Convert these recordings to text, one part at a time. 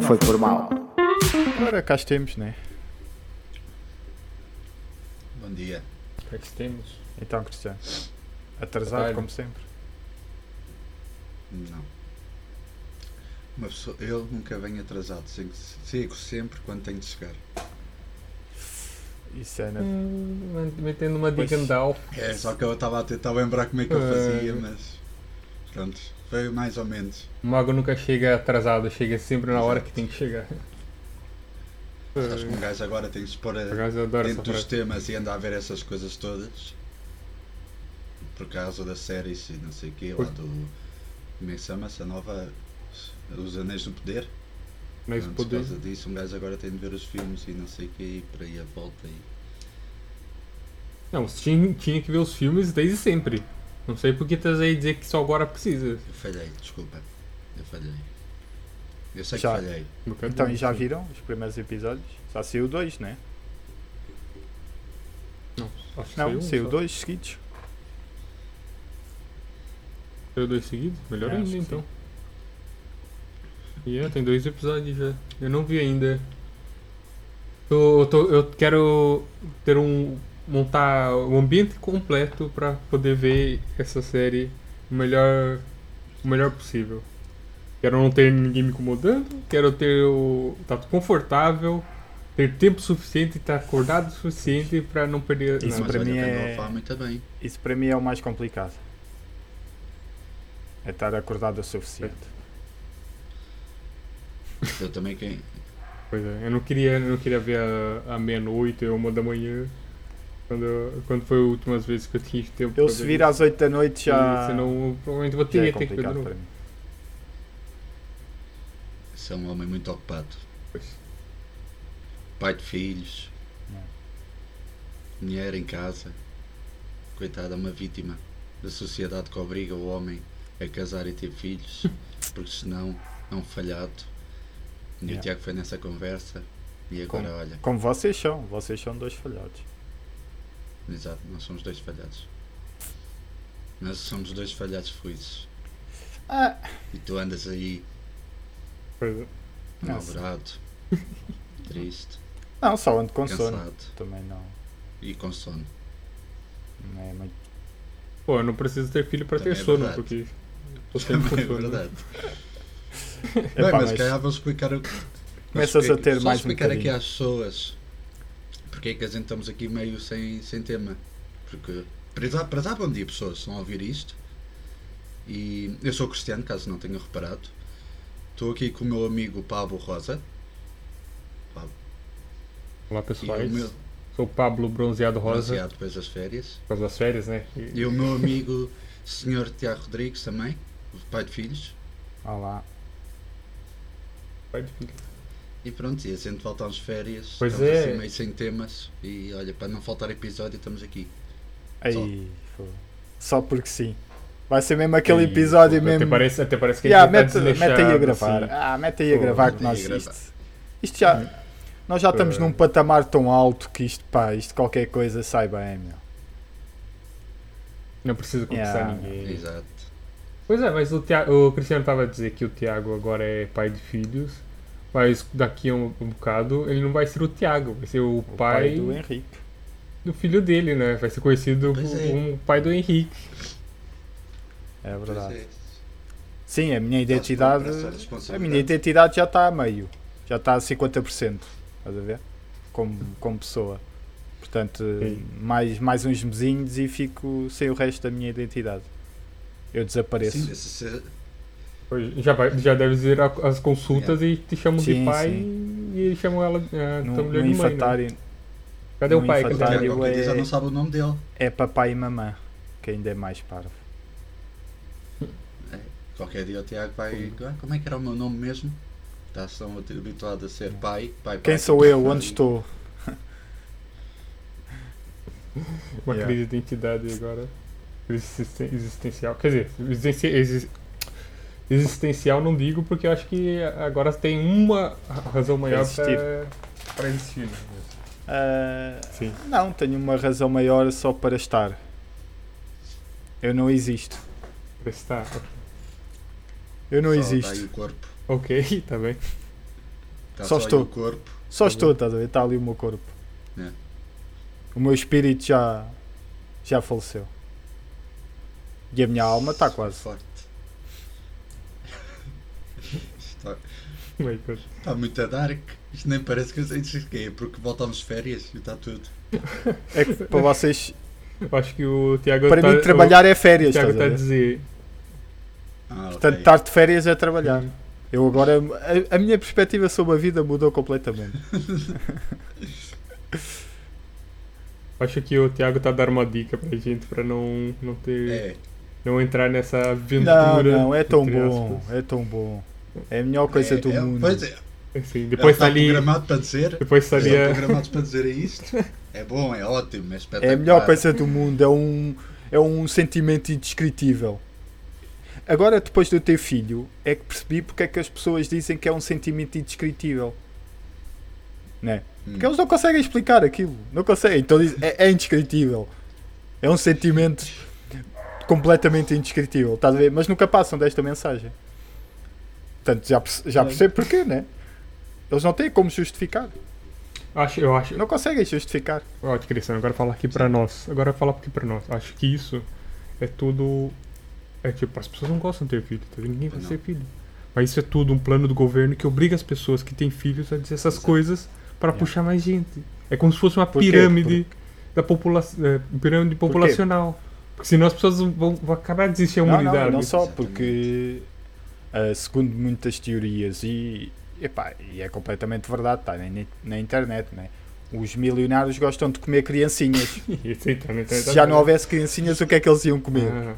Não foi por mal. Ora, cá estamos, né? Bom dia. O que é que temos? Então, Cristiano. Atrasado, Trabalho. como sempre. Não. Uma pessoa, eu nunca venho atrasado. Chego sempre quando tenho de chegar. Isso é na... Hum, metendo uma Pois. de Gandalf. É, só que eu estava a tentar lembrar como é que eu Ah. fazia, mas. Pronto, foi mais ou menos. O mago nunca chega atrasado, chega sempre na hora que tem que chegar. Acho que um gajo agora tem que se pôr essa dentro dos temas e anda a ver essas coisas todas. Por causa das séries e não sei o quê, lá do. Como é que chama-se? A nova. Os Anéis do Poder. Mas Pronto, poder. Por causa disso, um gajo agora tem de ver os filmes e não sei o quê, e por aí a volta. E... Não, tinha, tinha que ver os filmes desde sempre. Não sei por que estás aí dizer que só agora precisa. Eu falhei, desculpa. Eu falhei. Eu sei Já. que falhei. Então, e já viram os primeiros episódios? Já saiu dois, né? Não, acho que Não, saiu, saiu só. dois seguidos. Saiu dois seguidos? Melhor É, ainda então. E é, tem dois episódios já. Eu não vi ainda. Eu, eu, tô- eu quero ter um. Montar o ambiente completo pra poder ver essa série o melhor. o melhor possível. Quero não ter ninguém me incomodando, quero ter o. tá confortável, ter tempo suficiente, estar acordado o suficiente pra não perder Isso para mim é-. Isso para mim é o mais complicado. É estar acordado o suficiente. Eu também quem. Pois é, eu não queria, eu não queria ver a, a meia-noite ou uma da manhã. Quando, eu- quando foi as últimas vezes que eu tinha tempo Eu se vir às 8 da noite já, E Senão eu provavelmente vou ter, é ter que ver de novo. para mim. Sou um homem muito ocupado. Pois. Pai de filhos. Não. Mulher em casa. Coitada, uma vítima da sociedade que obriga o homem a casar e ter filhos. Porque senão é um falhado. E Yeah. o Tiago foi nessa conversa. E agora, olha. Como vocês são, vocês são dois falhados. Exato, nós somos dois falhados. Nós somos dois falhados felizes. Ah, E tu andas aí é. Amarrado, triste, não, só ando com sono. cansado Também não, e com sono. não é muito. Pô, eu não preciso ter filho Também ter é sono, verdade. porque tô sempre com É sono. verdade. Epá, Bem, mas mas se calhar vou explicar o Começas a ter mais um explicar aqui bocadinho. às pessoas porque é que a gente estamos aqui meio sem, sem tema. Porque, para já, para já, bom dia pessoas, estão a ouvir isto. E eu sou cristiano, caso não tenham reparado. Estou aqui com o meu amigo Pablo Rosa. Olá E pessoais, o meu sou o Pablo Bronzeado Rosa, bronzeado depois das férias. causa das férias, né? E- E o meu amigo Sr. Tiago Rodrigues também, pai de filhos. Olá. pai de filho. E pronto, e a gente volta às férias. Pois estamos é. assim meio sem temas. E olha, para não faltar episódio, estamos aqui. Aí, pô. Só porque sim. Vai ser mesmo aquele E, episódio pô, mesmo. Até parece, até parece que Yeah, a gente mete, mete aí a gravar. assim. Ah, mete aí a Pô, gravar que aí nós isto. Isto já. Nós já estamos É. num patamar tão alto que isto, pá, isto qualquer coisa sai bem, meu. Não precisa conquistar Yeah. ninguém. Exato. Pois é, mas o, Tiago, o Cristiano estava a dizer que o Tiago agora é pai de filhos, mas daqui a um, um bocado ele não vai ser o Tiago, vai ser o, O pai, do do, Henrique. filho dele, né? Vai ser conhecido Pois é. como o pai do Henrique. É verdade. É. Sim, a minha identidade. A minha identidade já está a meio. Já está a 50%. Estás a ver? Como, como pessoa. Portanto, Sim. mais, mais uns mesinhos e fico sem o resto da minha identidade. Eu desapareço. Sim, Já, vai, já deve dizer as consultas e te chamam Sim, de pai sim. e chamam ela a no, tua mulher no de mãe. Né? Cadê no o pai? Cadê é- já não sabe o nome dele. é papai e mamã. Que ainda é mais parvo. É, Qualquer dia o Tiago vai. Ah, Como é que era o meu nome mesmo? Estás tão habituado a ser pai. pai, pai Quem sou eu? pai. Onde estou? Uma Yeah. crise de identidade agora. Crise existencial. Quer dizer, existencial não digo porque eu acho que agora tem uma razão maior existir. para para existir. né? Ah, Sim. não, tenho uma razão maior só para estar. Eu não existo. Para estar. Eu não Só existo. aí o corpo. Ok, está bem. Está Só só, estou. aí o corpo. Só Tá estou, estás a ver? Está ali o meu corpo. É. O meu espírito já, já faleceu. E a minha alma está quase. Forte. Está muito a dark. Isto nem parece que eu sei que é, porque voltamos de férias e está tudo. É que para vocês, Eu acho que o Tiago para tá, mim, trabalhar é o férias. Tiago Estás a está a ver? dizer. Ah, Portanto, ok. estar de férias é trabalhar. Eu agora, a, a minha perspectiva sobre a vida mudou completamente. Acho que o Tiago está a dar uma dica pra gente pra não, não ter. É, Não entrar nessa Não, aventura. não, é tão bom, aspas. é tão bom. É a melhor coisa é, do é, mundo. Pois é, Assim, depois está está ali. programado para dizer. Depois Estão estaria. programados para dizer isto. É bom, é ótimo, é espetacular. É a melhor coisa do mundo, é um, é um sentimento indescritível. Agora, depois de eu ter filho, é que percebi porque é que as pessoas dizem que é um sentimento indescritível. Né? Hum. Porque eles não conseguem explicar aquilo. Não conseguem. Então dizem, é, é indescritível. É um sentimento completamente indescritível. Estás a ver? Mas nunca passam desta mensagem. Portanto, já, já percebo porquê, né? Eles não têm como justificar. Acho, eu acho. Não conseguem justificar. Ó, Cristiano, agora falar aqui pra nós. Agora falar aqui pra nós. Acho que isso é tudo. É tipo, as pessoas não gostam de ter filho, tá? Ninguém vai Não. ter filho. Mas isso é tudo um plano do governo que obriga as pessoas que têm filhos a dizer essas Exato. coisas pra Yeah. puxar mais gente. É como se fosse uma Por pirâmide da população. É, pirâmide populacional. Porque senão as pessoas vão, vão acabar de existir a Não, humanidade. não, não só Exatamente. porque, ah, segundo muitas teorias, e, epá, e é completamente verdade, está na, na internet, né? os milionários gostam de comer criancinhas. Isso tá na internet. Se já não houvesse criancinhas, o que é que eles iam comer? Ah,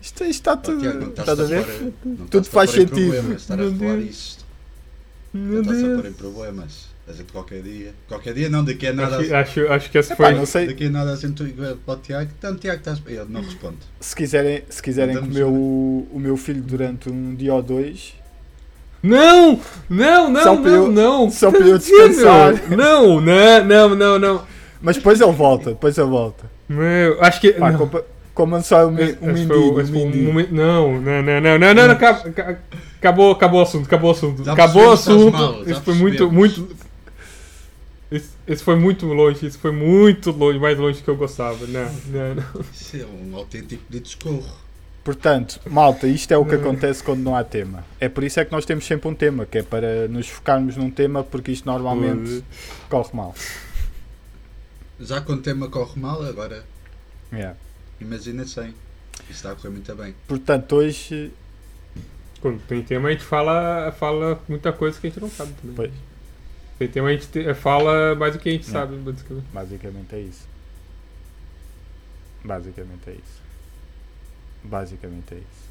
Isto, isto está Oh, tudo. Tiago, não estás estás a ver? não Tudo faz sentido. problemas, Estar a falar Deus. Meu Não estás a pôr em Deus. problemas. A gente qualquer dia. Qualquer dia não, daqui a nada. Acho, acho, acho que essa Epá, foi. não sei. Daqui a nada a gente liga para o Tiago. Então, Tiago, estás. Ele não responde. Se quiserem, se quiserem comer o, o meu filho durante um dia ou dois, Não! Não, não, Só não, eu- não! só para eu descansar. Não, não, não, não, não. mas depois ele volta, depois ele volta. Meu, acho que. Pá, não. compa- comam só um, Esse- um esse mendigo. foi o- um esse foi um mendigo. momento- Não, não, não, não, não, não, não, acab- ca- acabou, acabou o assunto, acabou o assunto. Já acabou o assunto. mal, Isso foi muito, muito. Esse, esse foi muito longe, isso foi muito longe, mais longe que eu gostava. Não, não, não. Isso é um autêntico de socorro. Portanto, malta, isto é o que acontece quando não há tema. É por isso é que nós temos sempre um tema, que é para nos focarmos num tema, porque isto normalmente corre mal. Já quando o tema corre mal, agora Yeah. Imagina sem. Isso está a correr muito bem. Portanto, hoje, Quando tem tema a gente fala, fala muita coisa que a gente não sabe também. Pois. Tem tema a gente te- fala mais do que a gente Não. sabe, basicamente. basicamente é isso. Basicamente é isso. Basicamente é isso.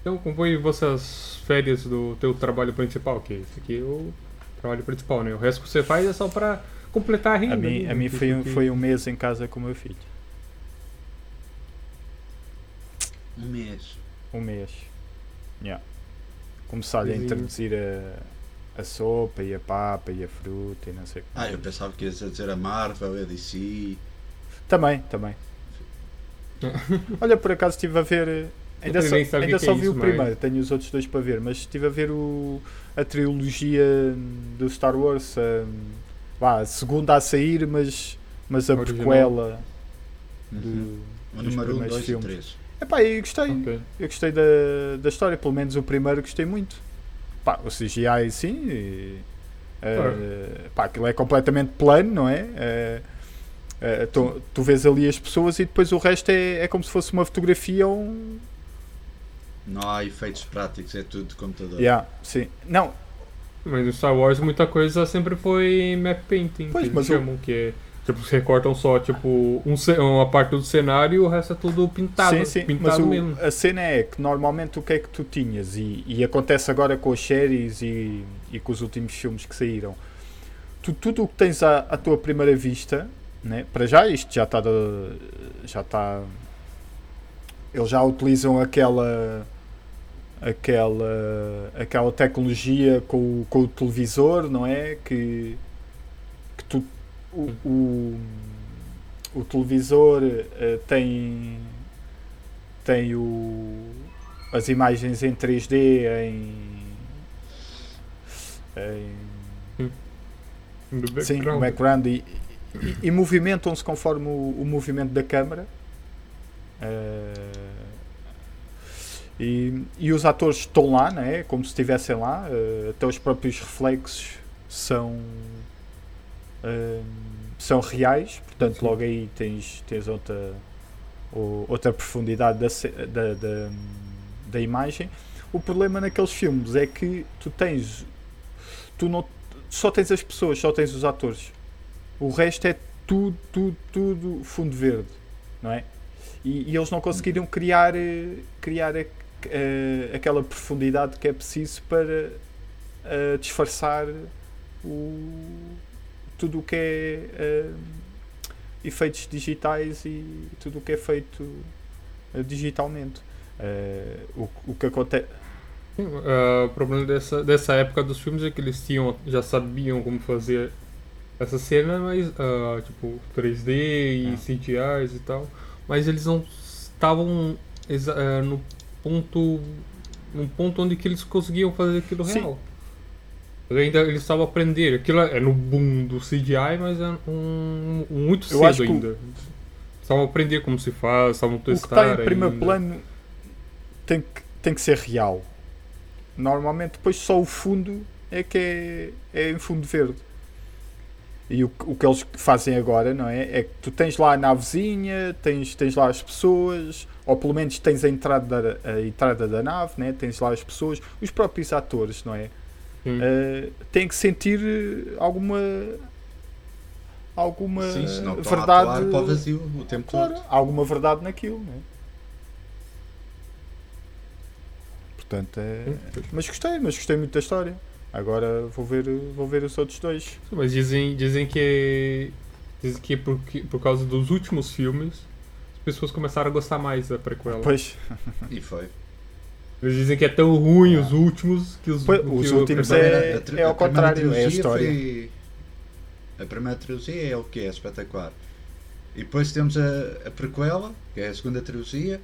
Então, como foi vossas férias do teu trabalho principal? Que esse aqui é o trabalho principal, né? O resto que você faz é só pra completar a renda. A mim, né? a mim foi, um, foi um mês em casa com o meu filho. Um mês. Um mês. Yeah. Começar-lhe a E- introduzir a, a sopa e a papa e a fruta e não sei o que Ah, eu pensava que ias a dizer a Marvel, a DC. Também, também. Olha, por acaso estive a ver. Ainda Eu só, ainda só é vi isso, o mas- primeiro, tenho os outros dois para ver, mas estive a ver o, a trilogia do Star Wars. hum, vá, a segunda a sair, mas, mas a Original. prequela Uhum. do, O dos número 1, primeiros 2 e filmes. 3. Epá, eu gostei. Ok. Eu gostei da, da história, pelo menos o primeiro gostei muito. Pá, o CGI sim. E, eh, pá, aquilo é completamente plano, não é? Eh, eh, tu, tu vês ali as pessoas e depois o resto é, é como se fosse uma fotografia ou um. Não há efeitos práticos, é tudo de computador. Yeah, sim. Não, Mas no Star Wars muita coisa sempre foi map painting, Pois, que mas eles o- chamam, que é. Tipo, se recortam só, tipo, um, uma parte do cenário e o resto é tudo pintado. sim, sim. Mas pintado o- mesmo. a cena é que normalmente o que é que tu tinhas, e, e acontece agora com as séries e, e com os últimos filmes que saíram, tu, tudo o que tens à, à tua primeira vista, né? para já isto já está já está eles já utilizam aquela aquela aquela tecnologia com, o- com o televisor, não é? Que, o, o, o televisor eh, tem tem o, as imagens em 3D em em- Do sim, background. o background e, e, e movimentam-se conforme o, o movimento da câmara. Eh, e, e os atores estão lá, não é? como se estivessem lá, eh, até os próprios reflexos são, são reais, portanto, logo aí tens, tens outra, outra profundidade da, da, da, da imagem. O problema naqueles filmes é que tu tens, tu não, só tens as pessoas, só tens os atores. O resto é tudo, tudo, tudo fundo verde, não é? E, e eles não conseguiram criar, eh, criar a- eh, aquela profundidade que é preciso para eh, disfarçar o, tudo o que é eh, efeitos digitais e tudo o que é feito eh, digitalmente. Eh, o, o que acontece. O problema dessa, dessa época dos filmes é que eles tinham, já sabiam como fazer essa cena, mas tipo 3D e Ah. CGIs e tal, mas eles não estavam no ponto num ponto onde que eles conseguiam fazer aquilo Sim. real. Ainda eles estavam a aprender. Aquilo é no boom do CGI, mas é um, um muito Eu acho cedo que o- ainda. Estavam a aprender como se faz, estavam a O que testar. está em primeiro ainda. plano tem que, tem que ser real. Normalmente, depois só o fundo é que é, é em fundo verde. E o, que- o que eles fazem agora, não é? É que tu tens lá a navezinha, tens, tens lá as pessoas, ou pelo menos tens a entrada, da- a entrada da nave, né? tens lá as pessoas, os próprios atores, não é? Eh, têm que sentir eh, alguma alguma Sim, senão a verdade atuar para o vazio o tempo Claro, todo. há alguma verdade naquilo, né? Portanto, é... Mas gostei, mas gostei muito da história. Agora vou ver, vou ver os outros dois. Mas dizem, dizem que dizem que é porque, por causa dos últimos filmes as pessoas começaram a gostar mais da prequela. Pois, E foi. Eles dizem que é tão ruim os últimos que os, que os últimos é- é ao contrário, é a trilogia história. foi- A primeira trilogia é o que é espetacular. E depois temos a, a prequela, que é a segunda trilogia,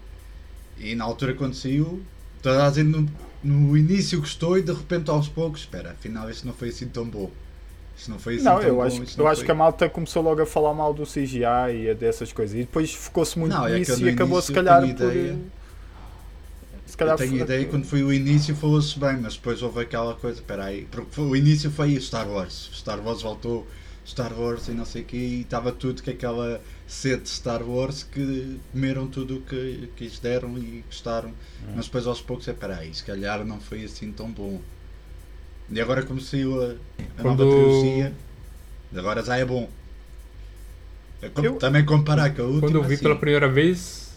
e na altura quando saiu, toda a gente no, no início gostou e de repente aos poucos, espera, afinal isto não foi assim tão bom. Isto não foi assim não, tão eu bom. acho, eu acho foi- que a malta começou logo a falar mal do CGI e dessas coisas. E depois focou-se muito Não, é nisso eu e acabou se calhar por. ideia- Se calhar eu tenho foi- ideia quando foi o início falou-se bem, mas depois houve aquela coisa, espera aí, porque foi- o início foi Star Wars. Star Wars voltou, Star Wars e não sei o quê, e estava tudo com aquela sede de Star Wars que comeram tudo o que, que lhes deram e gostaram. Hum. Mas depois aos poucos, é espera aí, se calhar não foi assim tão bom. E agora como saiu a, a nova Quando- trilogia, agora já é bom. É como- Eu- Também comparar com a última. Quando eu vi assim, pela primeira vez.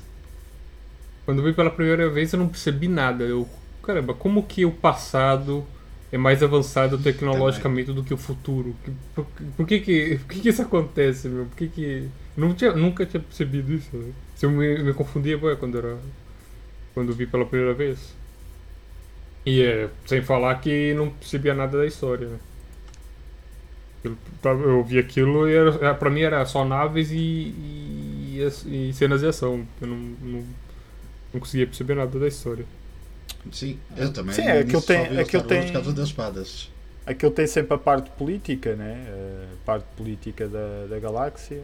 Quando eu vi pela primeira vez eu não percebi nada. Eu, caramba, como que o passado é mais avançado tecnologicamente do que o futuro? Por, por que, que, por que, que isso acontece, meu? Por que que. Não tinha, nunca tinha percebido isso. Né? Eu me, me confundia bué, quando era. Quando vi pela primeira vez. E é, sem falar que não percebia nada da história, né? Eu, eu vi aquilo e era, pra mim era só naves e, e, e cenas de ação. Eu não, não, não conseguia perceber nada da história. Sim, eu também. Sim, aquilo início tem- aquilo Wars tem- por causa das espadas. Aquilo tem sempre a parte política, né? A parte política da, da galáxia.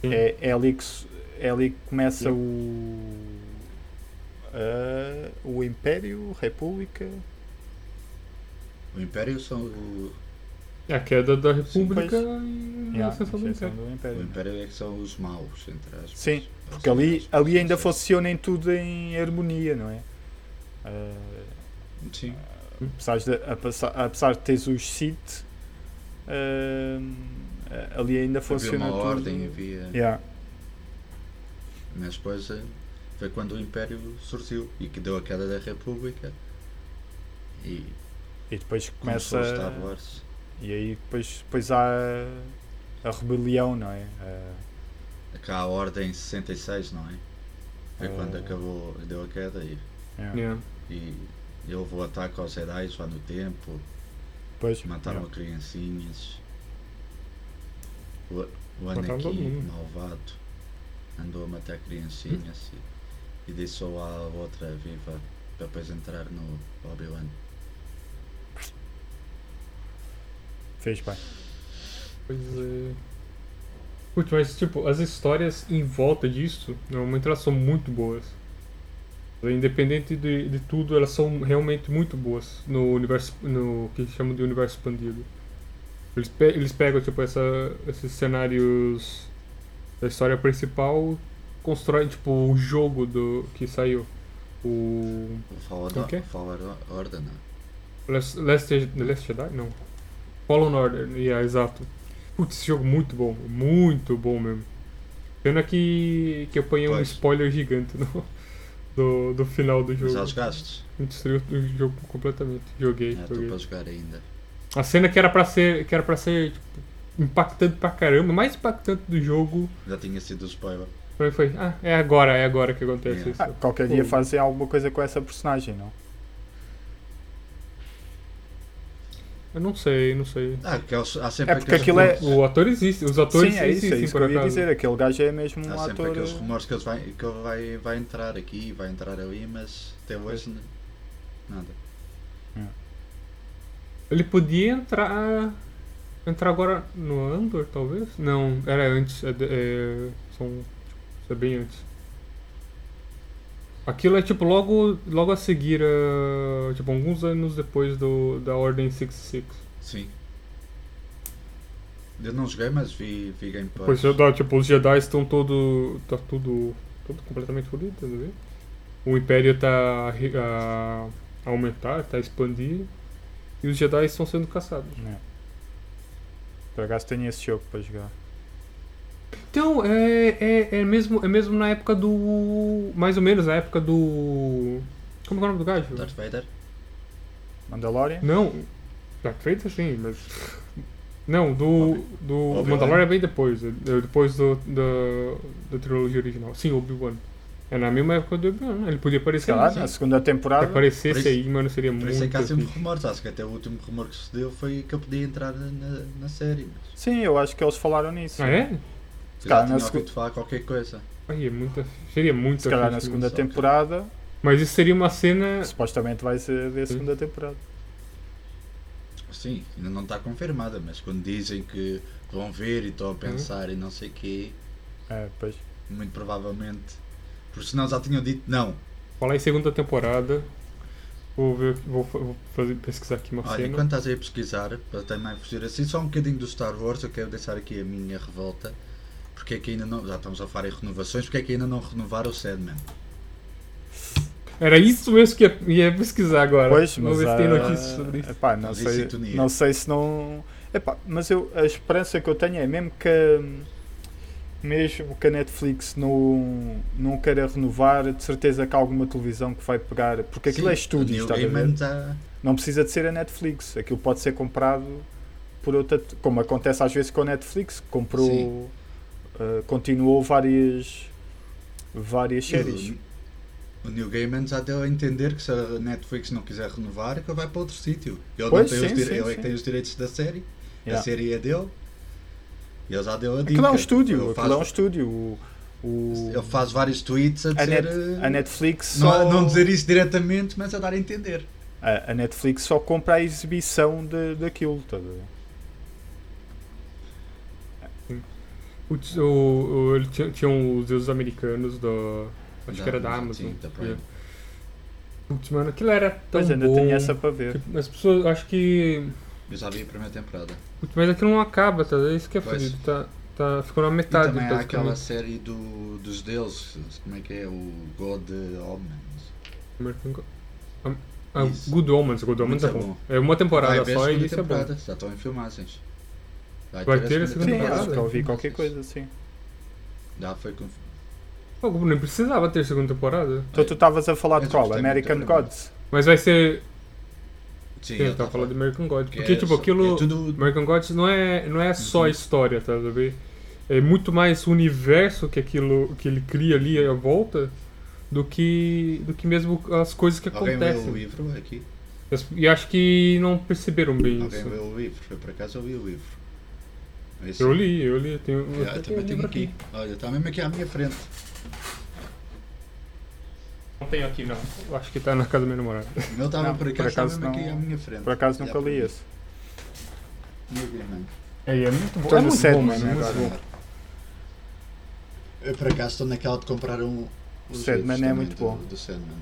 Sim. É, é, ali que, é ali que começa o. a- o Império, República. O Império são o, A queda da República pois. e a Yeah, ascensão do Império. do Império. o Império é que são os maus, entre aspas. Sim, Porque ali, ali ainda funciona em tudo em harmonia, não é? Ah, Sim, apesar, de, apesar, apesar de teres os Sith, ah, ali ainda havia funciona uma tudo. ordem, havia. Yeah. Mas depois eh, foi quando o Império surgiu e que deu a queda da República. E E depois começa. a Star Wars. E aí depois, depois há a rebelião, não é? Ah, Cá a ordem 66, não é? Foi quando ah. acabou, deu a queda e. é. E houve vou ataque aos Jedi lá no tempo. Pois. Mataram criancinhas. O, o Anakin, malvado, andou a matar criancinhas hum. e, e deixou a outra viva para depois entrar no Obi-Wan. Fez bem. Pois é. Putz, mas tipo, as histórias em volta disso, normalmente elas são muito boas. Independente de, de tudo, elas são realmente muito boas no universo, no que chamam de universo expandido. Eles, pe eles pegam tipo essa, esses cenários da história principal, constroem tipo o jogo do que saiu. O Fallen, é? Fallen Order, não. Last, Last, Last Jedi? Não. Fallen Order, yeah, exato. Putz, esse jogo muito bom, muito bom mesmo. Pena que, que eu apanhei um spoiler gigante no, do, do final do Mas jogo. jogaste? Me destruiu o jogo completamente. Joguei, É, joguei. para jogar ainda. A cena que era pra ser, que era pra ser tipo, impactante pra caramba, mais impactante do jogo, Já tinha sido spoiler. foi, foi ah, é agora, é agora que acontece Yeah. isso. Ah, qualquer Pô. dia fazem alguma coisa com essa personagem, não? Eu não sei, não sei. Ah, que há sempre É porque aquilo é- rumores- O ator existe, os atores Sim, é isso, é existem isso que por eu ia acaso. dizer. Aquele gajo é mesmo um Há sempre ator. aqueles rumores que ele vai, que ele vai, vai entrar aqui, vai entrar ali, mas até hoje nada. Ele podia entrar. Entrar agora no Andor, talvez? Não, era antes. É, é, são, tipo, é bem antes. Aquilo é tipo logo, logo a seguir, a, tipo alguns anos depois do, da Ordem 66. Sim. Eu não joguei, mas vi, vi gameplay. Depois já dá, tipo, os Jedi estão todo. tá tudo. tudo completamente fodido, tá vendo? O Império tá a, a aumentar, tá a expandir. E os Jedi estão sendo caçados. É. Por acaso tenho esse jogo para jogar. Então, é, é, é, mesmo, é mesmo na época do. Mais ou menos na época do. Como é o nome do gajo? Darth Vader? Mandalorian? Não, Darth Vader sim, mas. Não, do. do. Mandalorian é bem depois, é depois do, da, da trilogia original. Sim, Obi-Wan. É na mesma época do Obi-Wan, né? ele podia aparecer. Sim. na segunda Se temporada. aparecesse Por isso- aí, mano, seria Por muito. isso é que há sempre rumores. Acho que até o último rumor que se deu foi que eu podia entrar na, na série. Mas Sim, eu acho que eles falaram nisso. Ah, é? Se Cara, já tinha falar qualquer coisa. Aí é muita. Seria muito Se calhar na segunda temporada, Mas isso seria uma cena. supostamente vai ser da segunda temporada. Sim, ainda não está confirmada, mas quando dizem que vão ver e estão a pensar e não sei o quê, É, pois. muito provavelmente. Porque senão já tinham dito não. Falar em segunda temporada. Vou ver. Vou, vou fazer, pesquisar aqui uma Olha, cena. enquanto estás aí a pesquisar, para também fugir assim só um bocadinho do Star Wars, eu quero deixar aqui a minha revolta. Porque é que ainda não. Já estamos a falar em renovações, porque é que ainda não renovaram o Sandman? Era isso mesmo que ia, ia pesquisar agora. Pois, mas ver se tem ah, notícias sobre isso. epá, não, sei, sintonia. não sei se não. Epá, mas eu, a esperança que eu tenho é mesmo que mesmo que a Netflix não, não queira renovar, de certeza que há alguma televisão que vai pegar. Porque aquilo Sim, é estúdio, está a ver? Já- Não precisa de ser a Netflix. Aquilo pode ser comprado por outra. Como acontece às vezes com a Netflix, que comprou. Sim. Uh, continuou várias. várias séries. O Neil Gaiman já deu a entender que se a Netflix não quiser renovar, que ele vai para outro sítio. Ele, não Pois, tem os sim, sim, ele é sim. que tem os direitos da série, Yeah. a série é dele. E ele já deu a dica. Aquilo é um estúdio. Ele Aquilo é um estúdio. O, o- ele faz vários tweets a a, dizer. Net- eh, a Netflix não, só. não dizer isso diretamente, mas a dar a entender. A, a Netflix só compra a exibição de, daquilo. Tá o, o, ele tinha, tinham os deuses americanos da. Acho Da que era da Amazon, sim, da Prime. Putz, mano, aquilo era tão Pois ainda bom. tenho essa para ver. que as pessoas, acho que. Eu já vi a primeira temporada. Putz, mas aquilo não acaba, tá? Isso que é fodido. Tá, tá, ficou na E metade. também há aquela série do, dos deuses, como é que é? O God Omens. American Go- Ah. Good Omens, Good Omens Muito é bom. bom. É uma temporada Vai só e isso é bom. temporada, já estão em filmagens. Vai ter a segunda Sim, temporada. que eu ouvi qualquer coisa assim. Já foi com... Pô, nem precisava ter segunda temporada. Então tu estavas a falar de qual? American primeira. Gods? Mas vai ser. Sim, Sim, eu eu tava tava falando de American Gods. que Porque, é tipo, só- aquilo. É tudo... American Gods não é, não é só Uhum. história, tá a ver? É muito mais o universo que aquilo que ele cria ali à volta do que do que mesmo as coisas que Alguém leu o acontecem. livro aqui? E acho que não perceberam bem Alguém isso. leu o livro? Foi por acaso eu li o livro. É isso? Eu li, eu li. Tenho, eu Já, eu tenho também tenho livro aqui. Olha, está mesmo aqui à minha frente. Não tenho aqui, não. Eu acho que tá na casa da minha namorada. O meu estava por por acaso, está acaso mesmo aqui não- à minha frente. Por acaso Já nunca li esse. Neil Gaiman. É, é muito bom. Tô É no muito bom, mano. É muito agora. bom. Eu por acaso estou naquela de comprar um. os Sandman é muito do- bom. Do Sandman.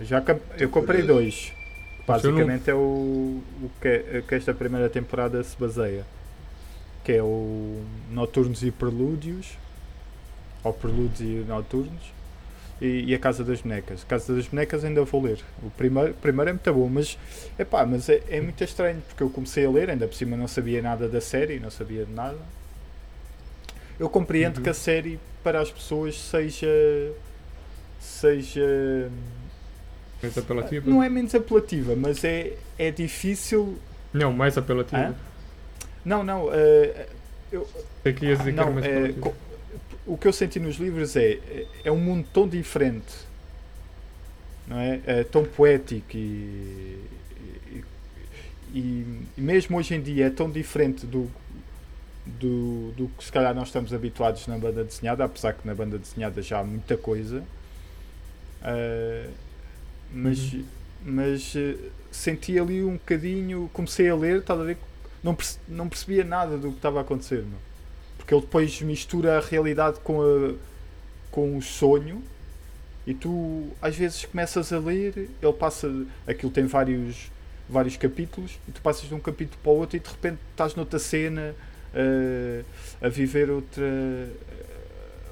Já cap- eu comprei dois. Basicamente é o, o que, que esta primeira temporada se baseia. Que é o Noturnos e Prelúdios. Ou Prelúdios e Noturnos. E, e a Casa das Bonecas. A Casa das Bonecas ainda vou ler. O primeiro, primeiro é muito bom, mas, epá, mas é, é muito estranho porque eu comecei a ler, ainda por cima não sabia nada da série, não sabia de nada. Eu compreendo Uhum. que a série para as pessoas seja. seja. Mais apelativa? Não é menos apelativa, mas é, é difícil. Não, mais apelativa. Hã? Não, não. eh, eu, queria dizer que era não mais eh, apelativa. co- o que eu senti nos livros é, é um mundo tão diferente, não é? É tão poético e, e, e- mesmo hoje em dia é tão diferente do, do, do que se calhar nós estamos habituados na banda desenhada, apesar que na banda desenhada já há muita coisa. Mas Uhum. mas eh, senti ali um bocadinho, comecei a ler, estás a ver? Não, perce- não percebia nada do que estava a acontecer, meu. porque ele depois mistura a realidade com, a, com o sonho e tu às vezes começas a ler, ele passa, aquilo tem vários, vários capítulos e tu passas de um capítulo para o outro e de repente estás noutra cena eh, a viver outra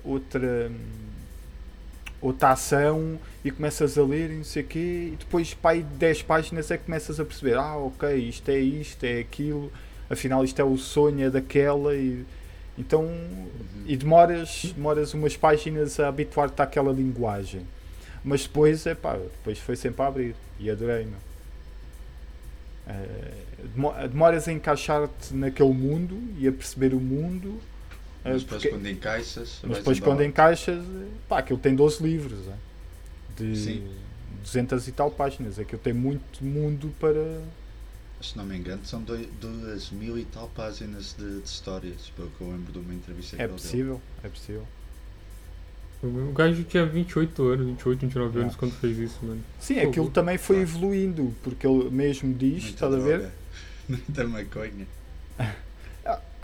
outra outra ação e começas a ler e não sei o quê, e depois pai de 10 páginas é que começas a perceber, ah ok, isto é isto, é aquilo, afinal isto é o sonho é daquela e então e demoras, demoras umas páginas a habituar-te àquela linguagem. Mas depois, é pá, depois foi sempre a abrir e adorei, meu. Eh, demo- demoras a encaixar-te naquele mundo e a perceber o mundo. Mas depois porque- quando encaixas. mas depois quando encaixas, pá, aquilo tem 12 livros, é? de Sim. 200 e tal páginas. Aquilo tem muito mundo para. Se não me engano, são doi- duas mil e tal páginas de, de histórias, pelo que eu lembro de uma entrevista que É deu. possível, é possível. O gajo tinha 28 anos, 28, 29 anos É. quando fez isso, mano. Sim, Pô, aquilo também foi claro. evoluindo, porque ele mesmo diz, estás a ver? Muita maconha.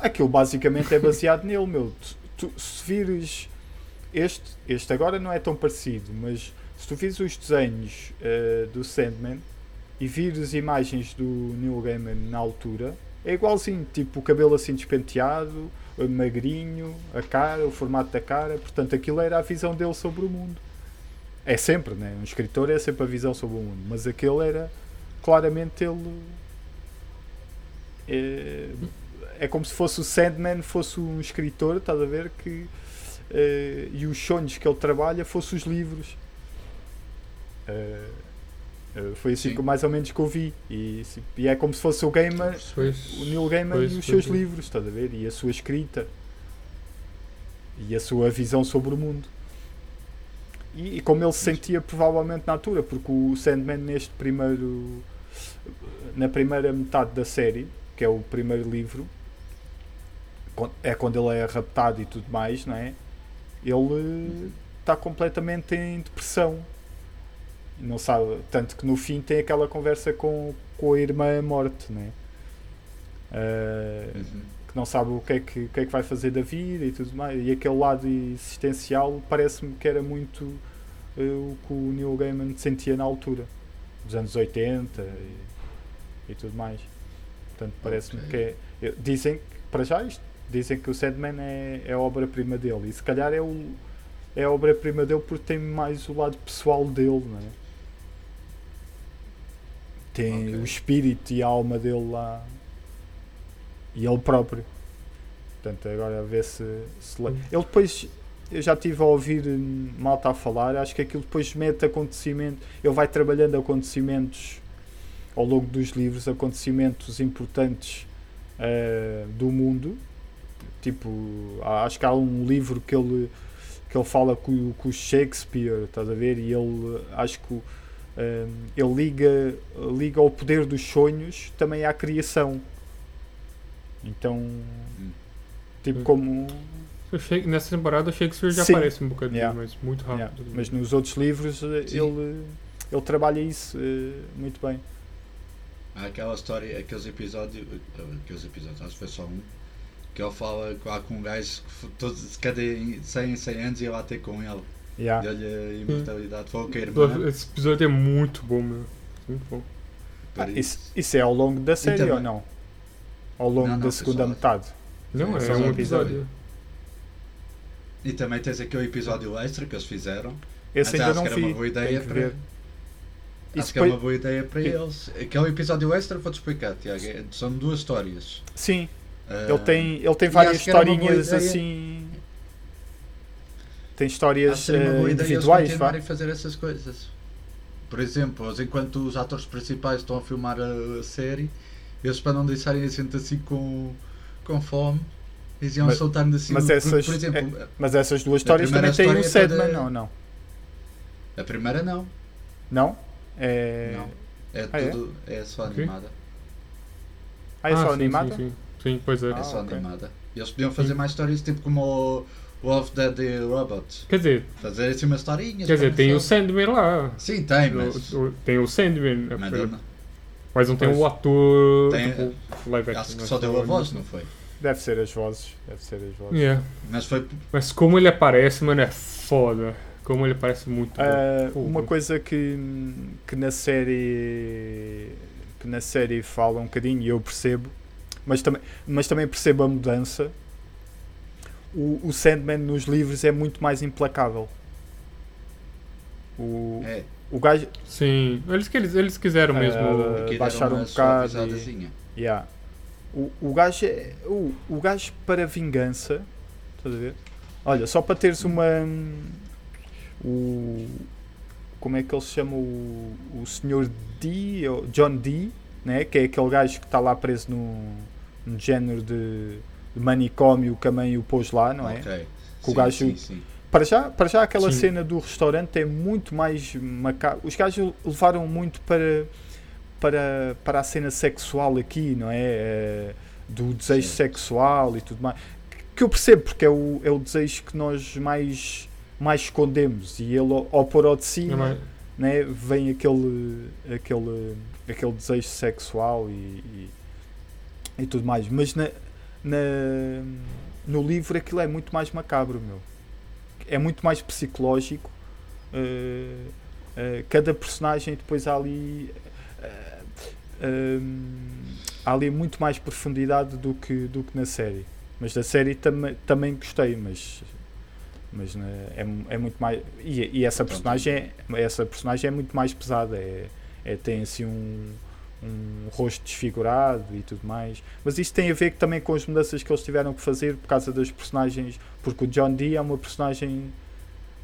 Aquilo basicamente é baseado nele, meu. Tu, tu- se vires este, este agora não é tão parecido, mas se tu vires os desenhos eh, do Sandman e vires imagens do Neil Gaiman na altura, é igualzinho, tipo o cabelo assim despenteado, eh, magrinho, a cara, o formato da cara, portanto aquilo era a visão dele sobre o mundo. É sempre, né? Um escritor é sempre a visão sobre o mundo, mas aquele era claramente ele. É, é como se fosse o Sandman fosse um escritor, estás a ver? Que, eh, e os sonhos que ele trabalha fossem os livros. Eh, foi assim Sim. que mais ou menos que eu vi. E, e é como se fosse o Gaiman, Pois, o Neil Gaiman pois, e os seus pois. livros, estás a ver? E a sua escrita. E a sua visão sobre o mundo. E, e como ele se sentia provavelmente na altura, porque o Sandman neste primeiro na primeira metade da série, que é o primeiro livro, é quando ele é raptado e tudo mais, não é? Ele está completamente em depressão. Não sabe, tanto que no fim tem aquela conversa com, com a irmã morte, não é? Ah, Uhum. que não sabe o que, é que, o que é que vai fazer da vida e tudo mais. E aquele lado existencial parece-me que era muito eh, o que o Neil Gaiman sentia na altura, dos anos 80 e, e tudo mais. Portanto, parece-me Ok. que é. Dizem que, para já, isto, dizem que o Sandman é, é a obra-prima dele. E se calhar é, o, é a obra-prima dele porque tem mais o lado pessoal dele, não é? Tem Ok. o espírito e a alma dele lá e ele próprio. Portanto, agora a ver se, se le- Ele depois, eu já estive a ouvir hum, malta a falar, acho que aquilo depois mete acontecimento, ele vai trabalhando acontecimentos ao longo dos livros, acontecimentos importantes eh, do mundo. Tipo, acho que há um livro que ele, que ele fala com, o- com o Shakespeare, estás a ver? E ele, acho que o- hum, ele liga, liga ao poder dos sonhos também à criação. Então, tipo como. Nessa temporada o Shakespeare já Sim. aparece um bocadinho, Yeah. mas muito rápido. Yeah, Mas nos outros livros eh, Sim. ele, ele trabalha isso eh, muito bem. Há aquela história, aqueles episódios, aqueles episódios, acho que foi só um, que ele fala que há com um gajo que todos, cada 100, 100 anos ia lá ter com ele. Yeah. Deu-lhe a imortalidade. Foi o que, irmã? Esse episódio é muito bom, meu. Muito bom. Ah, isso, isso é ao longo da série também- ou não? Ao longo Não, não, da segunda só- metade. Não, É é, só um um episódio. E também tens aquele episódio extra que eles fizeram. Esse Até ainda acho não que era vi. uma boa ideia para- ver. Acho Isso que é foi- uma boa ideia para e- eles. Aquele episódio extra, vou-te explicar, Tiago. é- São duas histórias. Sim, Ah, ele tem, ele tem várias acho historinhas assim. Tem Acho histórias uma eh, boa ideia eles individuais, vá. continuarem a fazer essas coisas. Por exemplo, eles, enquanto os atores principais estão a filmar a, série, eles para não deixarem a gente assim com, com fome, eles iam Mas- soltar-nos assim. mas essas- por exemplo, Mas essas duas histórias também têm um Sedman, toda- não, não. a primeira não. Não? É... Não. É Ah, é? tudo. É, só Ok. animada. Ah, é só sim, animada? Sim, sim. Sim, pois é. É Ah, só ok. animada. E eles podiam fazer Sim. mais histórias tipo como o Love Dead Robots. Quer dizer, Fazer assim umas historinhas. quer dizer, para tem o. Sandman lá. Sim, tem, mas. O- o- tem o Sandman. é, mas é, não- Mas não tem Pois. o ator. Tem- tipo, live action. acho que né? só deu a voz, não foi? Deve ser as vozes. Deve ser as vozes. Yeah. Mas foi. Mas como ele aparece, mano, é foda. Como ele aparece muito bom. Fogo. uma coisa que, que na série que na série fala um bocadinho e eu percebo, mas também, mas também percebo a mudança. O, o Sandman nos livros é muito mais implacável. O, É, o gajo. Sim, eles, eles, eles quiseram mesmo. Ah, deram uma um bocado suavizadazinha. Yeah. O, o gajo é. O, o gajo para vingança. Estás a ver? Olha, só para teres uma. O. Como é que ele se chama? O, o Sr. D, ou John D, né? que é aquele gajo que está lá preso no, no género de, de manicômio que a mãe o pôs lá, não é? Ok. Que o Sim, gajo- sim, sim. Para já, para já aquela Sim. cena do restaurante é muito mais macabro. Os gajos levaram muito para, para, para a cena sexual aqui, não é? Eh, Do desejo Sim. sexual e tudo mais. Que eu percebo, porque é o, é o desejo que nós mais, mais escondemos. E ele, ao, pôr ao de É cima, mais- né, vem aquele, aquele, aquele desejo sexual e, e, e tudo mais. Mas na, na- no livro aquilo é muito mais macabro, meu. É muito mais psicológico. eh, eh, cada personagem depois há ali. hum, há ali muito mais profundidade do que, do que na série. Mas da série também também gostei, mas mas é, é muito mais e, e essa personagem é, essa personagem é muito mais pesada é, é- tem assim um, um rosto desfigurado e tudo mais mas isso tem a ver também com as mudanças que eles tiveram que fazer por causa das personagens porque o John Dee é uma personagem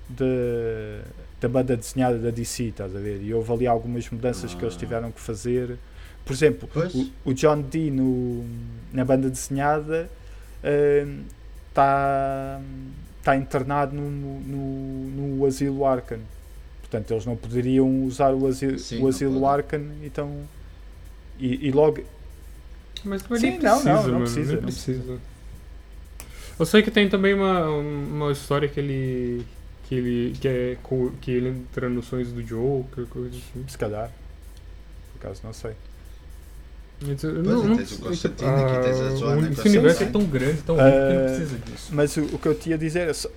de, da banda desenhada da DC estás a ver e houve ali algumas mudanças que eles Ah. tiveram que fazer por exemplo o, o John Dee no, na banda desenhada está tá internado no, no, no asilo Arkham. Portanto, eles não poderiam usar o asilo, Sim, o asilo. Arkham, então. E, e logo. Mas, mas Sim, nem não, não, precisa, não mano, precisa, não precisa. Eu sei que tem também uma, uma história que ele. que ele. que é. que ele entra nos sonhos do Joker, coisa assim. Se calhar. Por acaso, não sei. Mas eu Pois, não, e não, tens o Constantino, aqui tens a ah, Joana o- com a Esse universo é tão grande, tão rico, que Ah, não precisa disso. Mas o, o que eu tinha a dizer é. Só,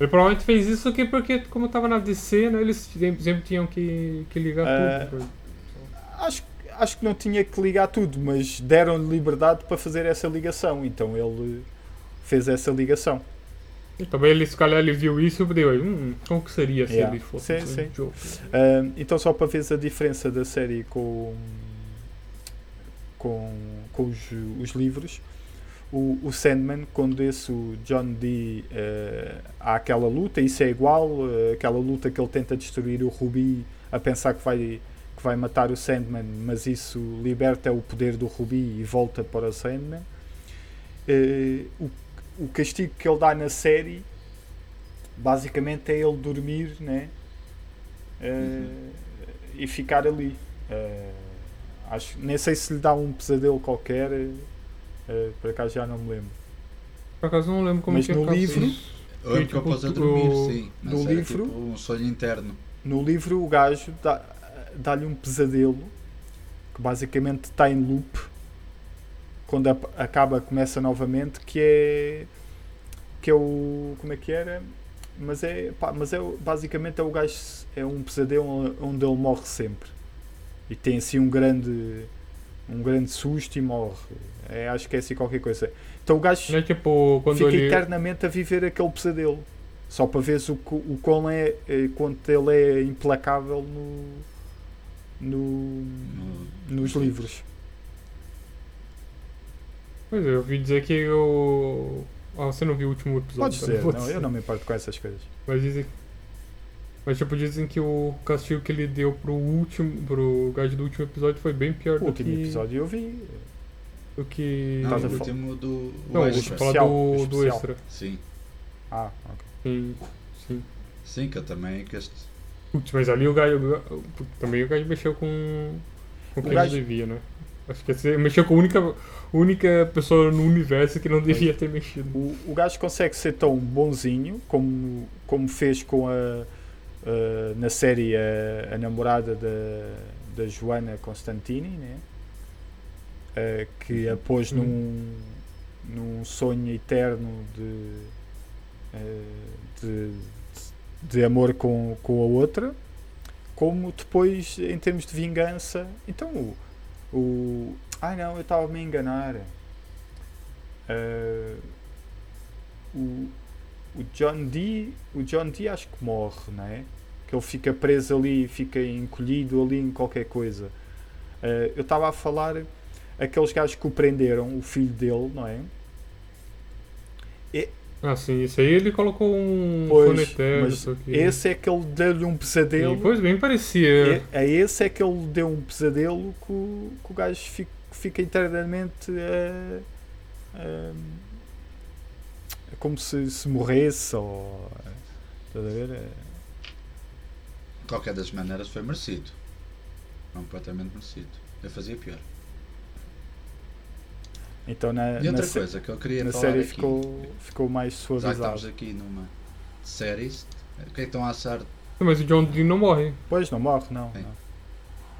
Ele provavelmente fez isso aqui porque, como tava na DC, né, eles sempre, tinham que, que ligar Ah, tudo. Acho, que não tinha que ligar tudo, mas deram-lhe liberdade para fazer essa ligação. Então ele fez essa ligação. E também ele, se calhar, ele viu isso e eu falei, hum, como que seria se Yeah. ele fosse Sim, um sim. Joker? Ah, então, só para ver a diferença da série com, com, com os, os livros, o, o Sandman, quando esse o John Dee eh, há aquela luta, isso é igual, eh, aquela luta que ele tenta destruir o Rubi a pensar que vai, que vai matar o Sandman, mas isso liberta o poder do Rubi e volta para o Sandman. Eh, o, o castigo que ele dá na série basicamente é ele dormir, né? Eh, e ficar ali. Eh, acho, nem sei se lhe dá um pesadelo qualquer, por acaso já não me lembro. Por acaso não lembro como Mas que é no livro-. Eu lembro que eu tipo, pôs a o- dormir, sim. Mas no livro- tipo um sonho interno. No livro, o gajo dá- dá-lhe um pesadelo que basicamente está em loop quando a- acaba começa novamente que é que é o como é que era mas é pá, mas é basicamente é o gajo é um pesadelo onde ele morre sempre e tem assim um grande um grande susto e morre é, acho que é assim qualquer coisa então o gajo é tipo fica ele. eternamente a viver aquele pesadelo. Só para ver o, o quão é, é quanto ele é implacável no, no- No- nos livros. Pois é, eu ouvi dizer que eu. Ah, você não viu o último episódio? Dizer, vou não, eu não me importo com essas coisas. Mas dizem. Mas tipo, dizem que o castigo que ele deu pro último. pro gajo do último episódio foi bem pior O do último que. episódio eu vi. do que. Não, o último do o Não, extra. vou falar especial, do, o do extra. Sim, Ah, ok. Sim, sim. sim, que eu também que este. Putz, mas ali o gajo. o- Também o gajo mexeu com. com O quem gajo- não devia, né? Acho que esse- mexeu com a única, única pessoa no universo que não devia ter mexido. O, o gajo consegue ser tão bonzinho como, como fez com a, a- na série a, a namorada da, da Joana Constantini, né? Eh, que a pôs Uhum. num, num sonho eterno de, eh, de, de amor com, com a outra, como depois em termos de vingança. Então o. o ai não, eu estava a me enganar. Eh, o, o John Dee, o John Dee acho que morre, não é? Que ele fica preso ali, fica encolhido ali em qualquer coisa. Eh, eu estava a falar aqueles gajos que o prenderam, o filho dele, não é? Ah, sim, isso aí ele colocou um Pois, mas esse é que ele deu-lhe um pesadelo. E, pois bem, parecia. É, a esse é que ele deu um pesadelo que o, que o gajo fica, fica internamente a- como se, se morresse ou estás a ver? É- De qualquer das maneiras foi merecido. Completamente merecido. Eu fazia pior. Então na, E na, outra sé- coisa que eu queria na falar série aqui, ficou, ficou mais já que estamos suavizado. aqui numa de séries, o que é que estão a assar? Mas o John Dean não morre. Pois não morre, não, não.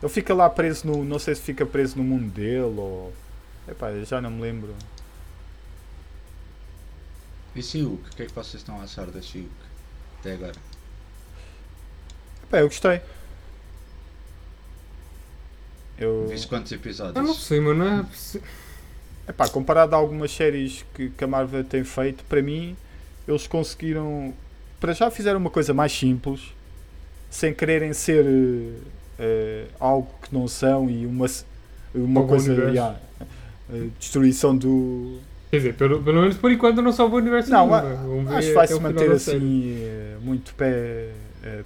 Ele fica lá preso no. Não sei se fica preso no mundo dele ou. Epá, eu já não me lembro. E Siuk? O que é que vocês estão a assar da Siuk? Até agora. Epá, eu gostei. Eu. Viste quantos Eu não episódios? sei, mano. Não é... possi- Epá, comparado a algumas séries que, que a Marvel tem feito, para mim, eles conseguiram. Para já fizeram uma coisa mais simples, sem quererem ser eh, eh, algo que não são e uma, uma coisa. yeah, eh, destruição do. Quer dizer, pelo, pelo menos por enquanto não salvou o universo Não, a- né? Acho que vai se manter assim, muito pé,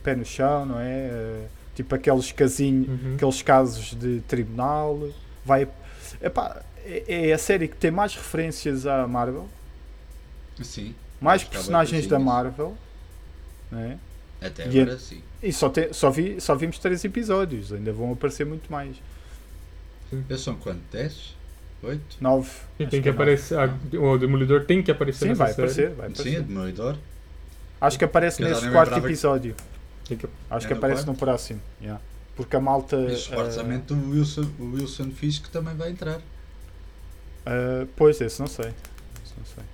pé no chão, não é? Tipo aqueles casinhos. Uhum. aqueles casos de tribunal. Vai. Epá, é, é a série que tem mais referências à Marvel, Sim. mais que personagens da. Marvel. Né? Até E agora sim. E só, te- só, vi, só vimos três episódios, ainda vão aparecer muito mais. Eles são quanto? 10? 8? Nove. Sim, acho tem que é nove. aparecer. a- o Demolidor tem que aparecer Sim, nessa vai série. aparecer, vai Sim, aparecer. é Demolidor. Acho que aparece Eu nem quarto que- episódio. Que- Acho É que no aparece quarto? no próximo. yeah. Porque a malta. E supostamente o Wilson, o Wilson Fisk também vai entrar. ah, pois, esse não sei. Esse não sei.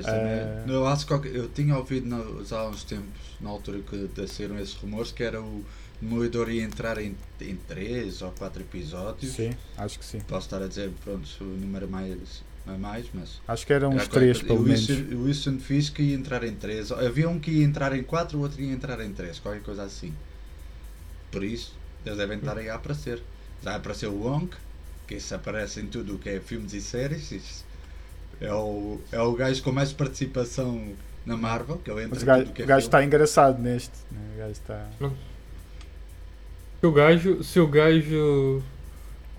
Esse Eh. também- eu, acho que eu tinha ouvido na- há uns tempos, na altura que desceram esses rumores, que era o Demolidor ia entrar em, em 3 ou 4 episódios. Sim, acho que sim. Posso estar a dizer, pronto, o número mais, a mais, mas. Acho que eram era uns qualquer três, coisa. pelo o menos. Wilson, o Wilson Fisk ia entrar em 3. Havia um que ia entrar em 4, o outro ia entrar em 3, qualquer coisa assim. Por isso, eles devem estar aí a aparecer. Já apareceu o Wong, que isso aparece em tudo o que é filmes e séries. Isso é, o, é o gajo com mais participação na Marvel, que ele entra Mas o em gajo, tudo o que é o gajo está engraçado neste. né? O gajo está. Se o gajo, se o gajo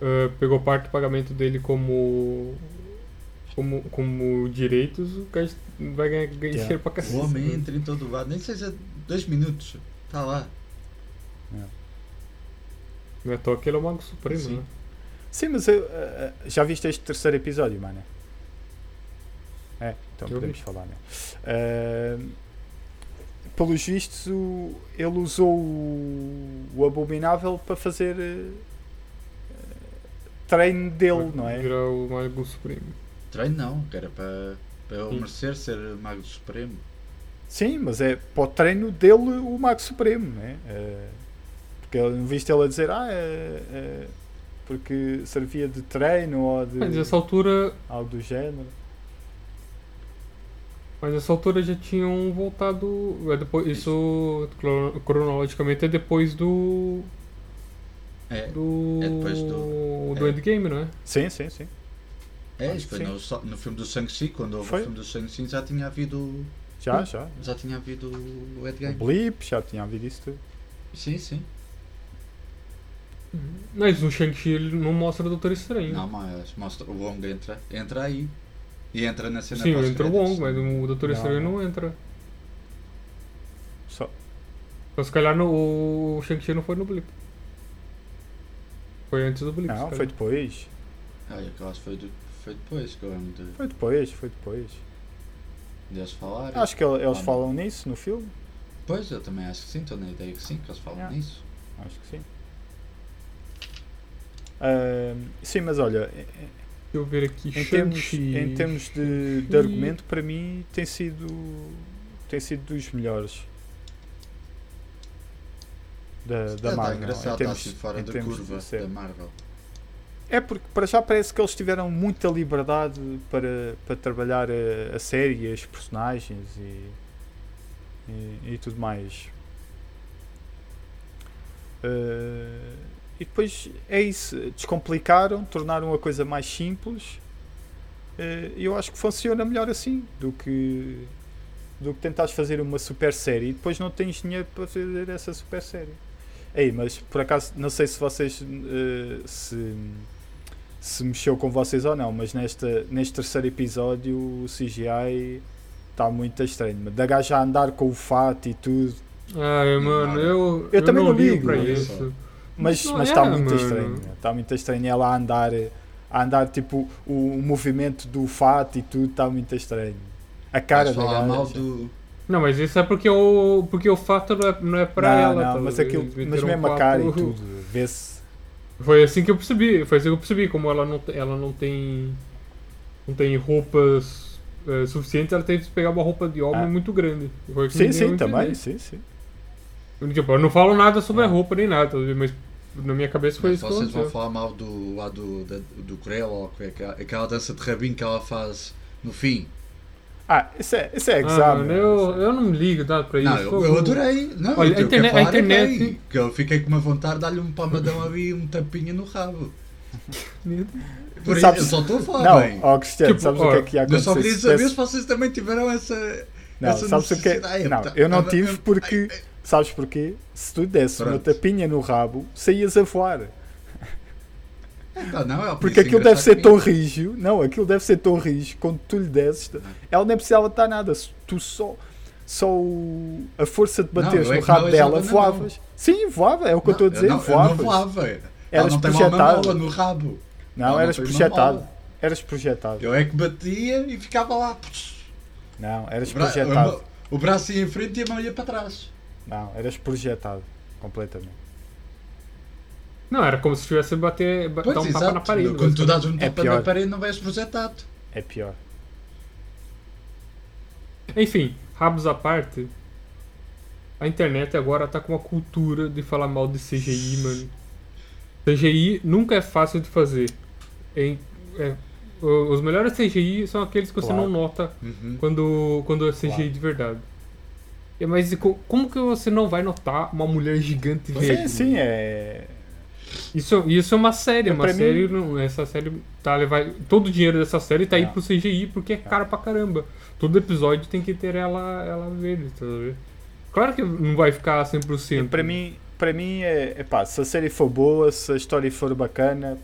eh, pegou parte do pagamento dele como, como, como direitos, o gajo vai ganhar, ganhar Yeah. dinheiro pra cacete. O homem entra em todo lado, nem seja 2 minutos, está lá. Não é à que ele é o Mago Supremo, Sim. né? Sim, mas eu, já viste este terceiro episódio, mano? É, então Eu podemos vi. falar, né? Ah, pelos vistos, o- ele usou o, o Abominável para fazer. treino dele, não é? Virar o Mago Supremo. Treino não, que era para, para Sim. merecer ser Mago Supremo. Sim, mas é para o treino dele o Mago Supremo, não é? Porque viste ele a dizer, ah, é, é porque servia de treino ou de Mas nessa altura. algo do género. Mas nessa altura já tinham voltado. É depois, isso cro- cronologicamente é depois do. É, Do. É depois do- do é. Endgame, não é? Sim, sim, sim. é isso foi no, no filme do Shang-Chi, quando houve Foi. o filme do Shang-Chi já tinha havido. Já, já. Já tinha havido o O Endgame. Blip, já tinha havido isso tudo. Sim, sim. Mas no Shang-Chi ele não mostra o Doutor Estranho. Não, mas mostra, o Wong entra, entra aí. E entra na cena Sim, entra o. Wong, mas o Doutor Não, Estranho não. não entra. Só. Então se calhar no, o Shang-Chi não foi no Blip. Foi antes do Blip. Não, foi depois. Que eu acho que foi, do- foi depois que eu lembro de, Foi depois, foi depois. de eles falarem. Acho que eles Ah, falam nisso no filme. Pois, eu também acho que sim, estou na ideia que sim, que eles falam Yeah. nisso. Acho que sim. Sim, mas olha, eu ver aqui. em termos, em termos de, de argumento, para mim tem sido, tem sido dos melhores da, da É, tá Marvel. engraçado, em está termos, assim fora em da termos curva de série. da Marvel. É porque para já parece que eles tiveram muita liberdade para, para trabalhar a, a série, as personagens e, e, e tudo mais. Eh, e depois é isso, descomplicaram, tornaram a coisa mais simples. Eh, E eu acho que funciona melhor assim do que do que tentares fazer uma super série e depois não tens dinheiro para fazer essa super série. Ei, mas por acaso não sei se vocês eh, se, se mexeu com vocês ou não, mas nesta, neste terceiro episódio o CGI está muito estranho. mas Da gaja a andar com o fato e tudo, Ai, mano, eu. Eu também não ligo olha isso. Mas Não mas é, está muito mano. estranho. Está muito estranho ela a andar, a andar tipo o, o movimento do fato e tudo está muito estranho. A cara Vais da mal do. Não, mas isso é porque o, porque o fato não é, não é não, ela. não, tá mas, aquilo, Eles mas mesmo um a cara e tudo, vê-se. Foi assim que eu percebi, foi assim que eu percebi, como ela não, ela não tem. não tem roupas eh, suficientes, ela teve que pegar uma roupa de homem Ah. muito grande. Sim, sim, também, sim, sim. Tipo, eu não falo nada sobre Ah. a roupa nem nada, mas na minha cabeça foi Mas isso vocês vão falar mal do, lá do, da, do que é aquela, aquela dança de rabinho que ela faz no fim. Ah, isso é, isso é Ah, exame. mano, eu, eu não me ligo tá, pra isso. Não, eu, eu adorei. Não, Olha, eu a internet- a falar é internet- bem, que eu fiquei com uma vontade de dar-lhe um palmadão ali, um tapinha no rabo. Por isso, Sabes- eu só estou a falar Não, bem. ó Cristiano, Tipo, sabes o que é que ia Eu acontecer? só queria saber se vocês também tiveram essa. Não, essa sabes o que é? necessidade. Não, eu não tive porque. Sabes porquê? Se tu desses uma Pronto. tapinha no rabo, saías a voar. Não, não, é Porque aquilo deve ser tão rijo. Não, aquilo deve ser tão rijo. Quando tu lhe desses, ela nem precisava estar nada. Se Tu só. Só o- a força de bateres é no que rabo não dela, voavas. Sim, voava, é o que eu estou a dizer. não, voavas. Não voava. Ela Eras não uma projetado. mola no rabo. Não, eras uma projetado. Eras projetado. Eu é que batia e ficava lá. Não, eras O, projetado. o, o braço ia em frente e a mão ia para trás. Não, eras projetado. Completamente. Não, era como se estivesse a bater, ba- Pois, dar um tapa exato. na parede. Quando tu dás um É tapa pior. na parede, não vais projetado. É pior. Enfim, rabos à parte, a internet agora tá com uma cultura de falar mal de CGI, mano. CGI nunca é fácil de fazer. É, o- os melhores CGI são aqueles que você Claro. não nota Uhum. quando, quando é CGI Claro. de verdade. É, Mas e co- como que você não vai notar uma mulher gigante Sim, verde? sim, é. Isso, isso é uma série, É, uma pra série, mim- não- essa série tá vai, todo o dinheiro dessa série tá aí É. pro CGI porque é caro pra caramba. Todo episódio tem que ter ela ela verde, tá vendo? Claro que não vai ficar 100%. Para mim, para mim é, é pá, se a série for boa, se a história for bacana,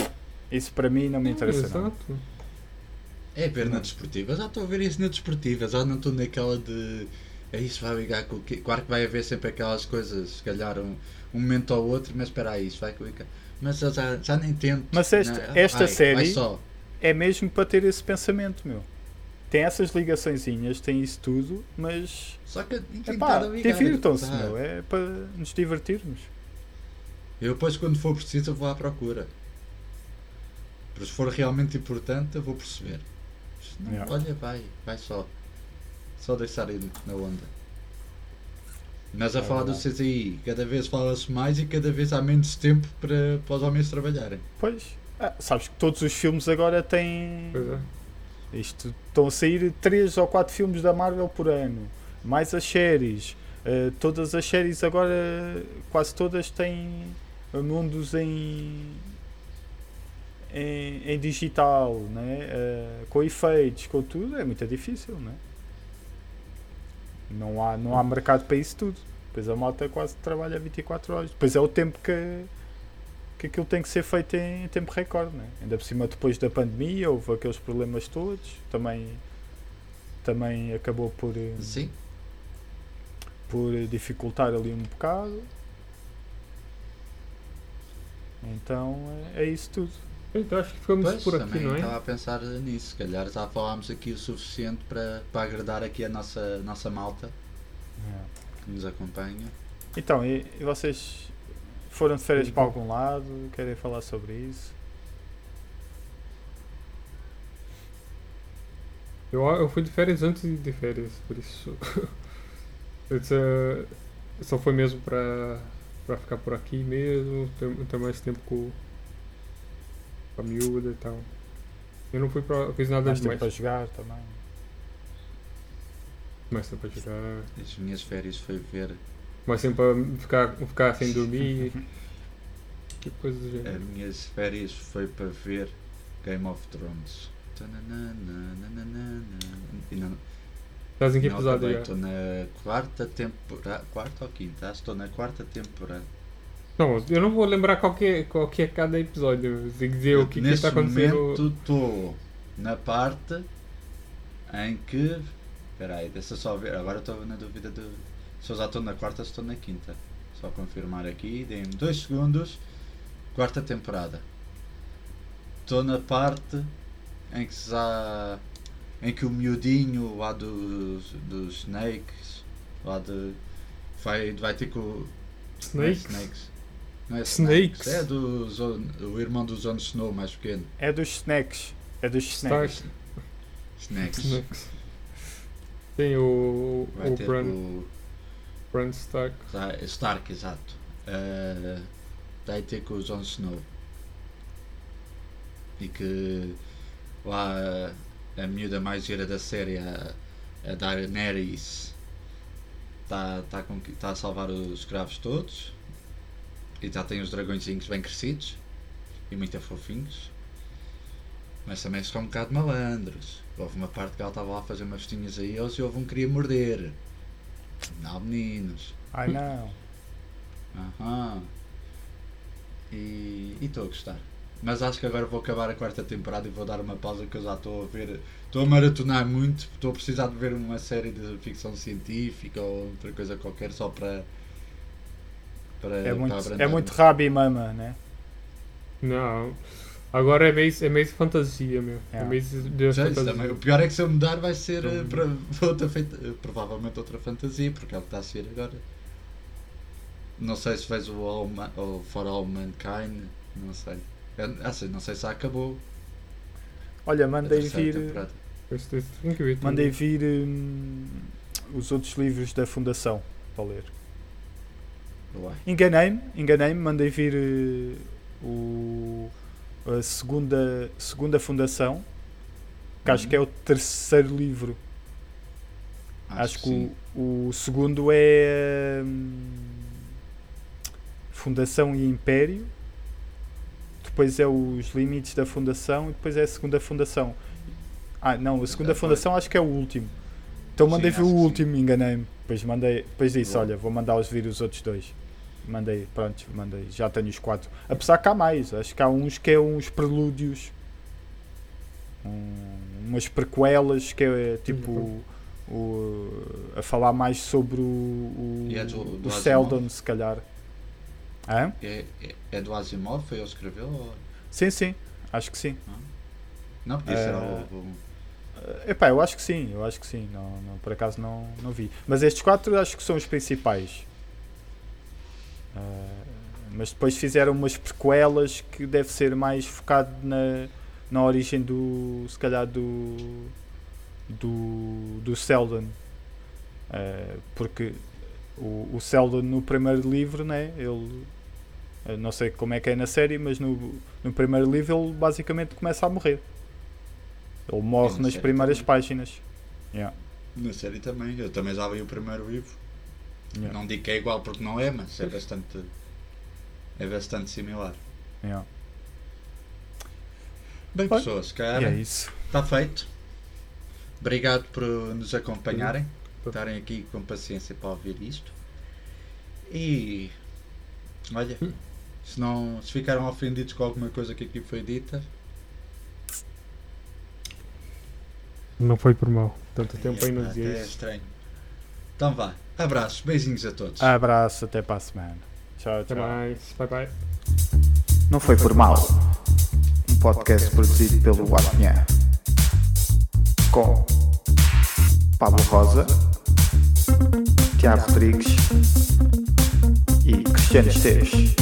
isso para mim não me interessa não. Exato. É ver na desportiva. Já estou a ver isso na desportiva. Já não estou naquela de. É isso, vai ligar com o quê? Claro que vai haver sempre aquelas coisas, se calhar um, um momento ou outro, mas espera aí, isso vai clicar. Mas eu já, já nem tento. Mas esta- Não, esta vai, série- Vai. É mesmo para ter esse pensamento, meu. Tem essas ligaçõezinhas, tem isso tudo, mas Só que divirtam-se, tá? meu. É para nos divertirmos. Eu depois, quando for preciso, eu vou à procura. Porque se for realmente importante, eu vou perceber. Não, Yeah. olha, vai, vai só. Só deixar ir na onda. Mas a É falar do verdade. CCI, cada vez fala-se mais e cada vez há menos tempo para, para os homens trabalharem. Pois. Ah, sabes que todos os filmes agora têm. Pois é. Isto, estão a sair 3 ou 4 filmes da Marvel por ano. Mais as séries. Uh, todas as séries agora, quase todas têm mundos em, em, em digital, né? Uh, com efeitos, com tudo. É muito difícil, né? Não há Não há mercado para isso tudo. Depois a malta quase trabalha 24 horas. Depois é o tempo que, que aquilo tem que ser feito em tempo recorde, né? Ainda por cima, depois da pandemia, houve aqueles problemas todos. Também, também acabou por, eh, Sim, por dificultar ali um bocado. Então é, é isso tudo. Então acho que ficamos pois, por aqui, também não é? estava a pensar nisso. Se calhar já falámos aqui o suficiente para, para agradar aqui a nossa, nossa malta que nos acompanha. Então, e, e vocês foram de férias Sim. para algum lado? Querem falar sobre isso? Eu, eu fui de férias antes de férias, por isso. só foi mesmo pra ficar por aqui mesmo, ter, ter mais tempo com, com a miúda e tal. Eu não fui pra. fiz nada Mais demais. para jogar também. Mais tempo pra jogar. As minhas férias foi ver Mais tempo pra ficar, ficar sem dormir. que coisa do As minhas férias foi para ver Game of Thrones. E não, Estás em que episódio? Estou na quarta temporada. Quarta ou quinta? Estou na quarta temporada. Não, eu não vou lembrar qual que é, qual que é cada episódio. Tem que dizer o que, Nesse está acontecendo. momento estou na parte em que. Espera aí, deixa só ver. Agora estou na dúvida de se eu já estou na quarta ou se estou na quinta. Só confirmar aqui, deem-me dois segundos. Quarta temporada. Estou na parte em que já. em que o miudinho lá dos, dos Snakes. Lá de. Vai, vai ter com. o- não é Snakes? Snakes. Não é Snakes. É do Jon- o irmão do Jon Snow mais pequeno. É dos snacks. É dos Stark. snacks. Snacks. Snakes. Tem o, Vai o ter Bran, o Bran Stark. tá, Stark, exato. Eh, vai ter com o Jon Snow. E que lá a miúda mais gira da série, a, a Daenerys, está tá, com- tá a salvar os escravos todos. E já tem os dragõezinhos bem crescidos e muito fofinhos. Mas também são um bocado malandros. Houve uma parte que ela estava lá a fazer umas festinhas a eles e houve um que queria morder. Não, meninos. Ai não. Aham. E estou a gostar. Mas acho que agora vou acabar a quarta temporada e vou dar uma pausa que eu já estou a ver. Estou a maratonar muito, estou a precisar de ver uma série de ficção científica ou outra coisa qualquer só para. Para É para muito, abrandar é muito rabi e mama, né? Não. Agora é meio, é meio fantasia, meu. É É. meio de Já, fantasia. também. O pior é que se eu mudar vai ser eh, Hum. para para outra feita, eh, provavelmente outra fantasia, porque é o que está a ser agora. Não sei se fez o, All Ma- o For All Mankind, não sei. Eu- assim, não sei se já acabou. Olha, mandei terceira vir. temporada. Mandei vir hum, os outros livros da Fundação para ler. Enganei-me, enganei-me, mandei vir eh, o, a segunda, segunda Fundação, que acho Uhum. que é o terceiro livro. Acho, que, sim. o, o segundo é hum, Fundação e Império. Depois é os limites da Fundação e depois é a segunda Fundação. Ah, não, a segunda Fundação acho que é o último. Então mandei acho o último, enganei-me. Depois mandei, depois disse, Boa. olha, vou mandar-os vir os outros dois. Mandei, pronto, mandei, já tenho os quatro. Apesar que há mais, acho que há uns que é uns prelúdios, um- umas prequelas que é tipo Uhum. o, a falar mais sobre o, o, é do- do o? Seldon, se calhar. Hã? É, é, é do Asimov? Foi ele que escreveu? Ou... Sim, sim, acho que sim. Não, podia ser Eh, Epá, eu acho que sim, eu acho que sim, não, não, por acaso não, não vi. Mas estes quatro acho que são os principais. Eh, mas depois fizeram umas prequelas que deve ser mais focado na, na origem do. se calhar do. do. do Seldon. Eh, porque o, o Seldon no primeiro livro, né, ele. eu não sei como é que é na série, mas no, no primeiro livro ele basicamente começa a morrer. Ele morre na nas primeiras também. páginas. Yeah, Na série também, eu também já vi o primeiro livro. yeah, Não digo que é igual porque não é, mas é bastante. É bastante similar. yeah. Bem, pessoas, se calhar é isso. está feito. Obrigado por nos acompanharem, Uhum. estarem aqui com paciência para ouvir isto. E olha, Hum. se não se ficaram ofendidos com alguma coisa que aqui foi dita, Não foi por mal. Tanto tempo aí até dizia é estranho. Então vá, abraços, beijinhos a todos. Abraço, até para a semana. Tchau, Até tchau. mais. Bye bye. Não foi por mal. Um podcast produzido pelo Apinha. Com Pablo Rosa, Tiago Rodrigues e Cristiano Esteves.